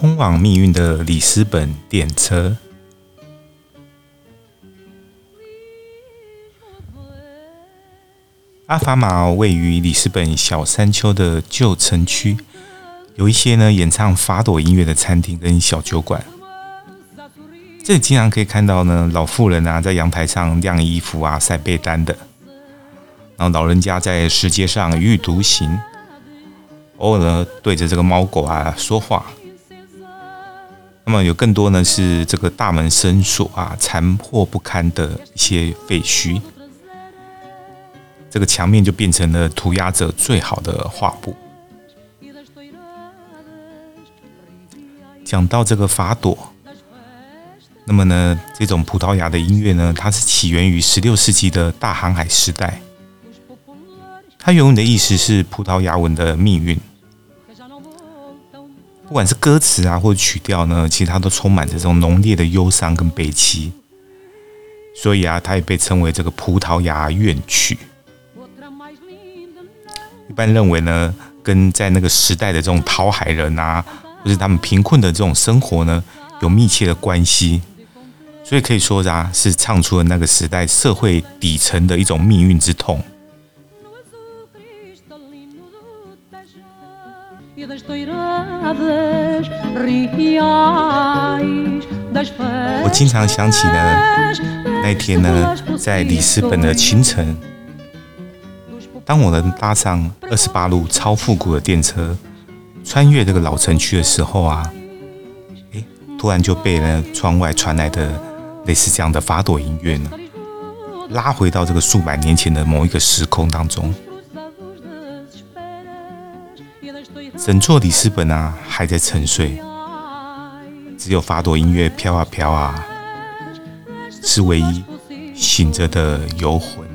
通往命运的里斯本电车。阿法玛位于里斯本小山丘的旧城区，有一些呢演唱法朵音乐的餐厅跟小酒馆。这里经常可以看到呢老妇人啊在阳台上晾衣服啊晒被单的，然后老人家在石阶上一意独行，偶尔呢对着这个猫狗啊说话。那么有更多呢是这个大门深锁啊残破不堪的一些废墟。这个墙面就变成了涂鸦者最好的画布。讲到这个法朵，那么呢，这种葡萄牙的音乐呢，它是起源于十六世纪的大航海时代。它原文的意思是葡萄牙文的命运。不管是歌词啊，或者曲调呢，其实它都充满着这种浓烈的忧伤跟悲戚。所以啊，它也被称为这个葡萄牙怨曲。一般认为呢，跟在那个时代的这种讨海人啊，或是他们贫困的这种生活呢，有密切的关系。所以可以说啊，是唱出了那个时代社会底层的一种命运之痛。我经常想起呢，那天呢，在里斯本的清晨。当我能搭上二十八路超复古的电车，穿越这个老城区的时候啊，诶，突然就被呢窗外传来的类似这样的法朵音乐呢，拉回到这个数百年前的某一个时空当中。整座里斯本啊还在沉睡，只有法朵音乐飘啊飘啊，是唯一醒着的游魂。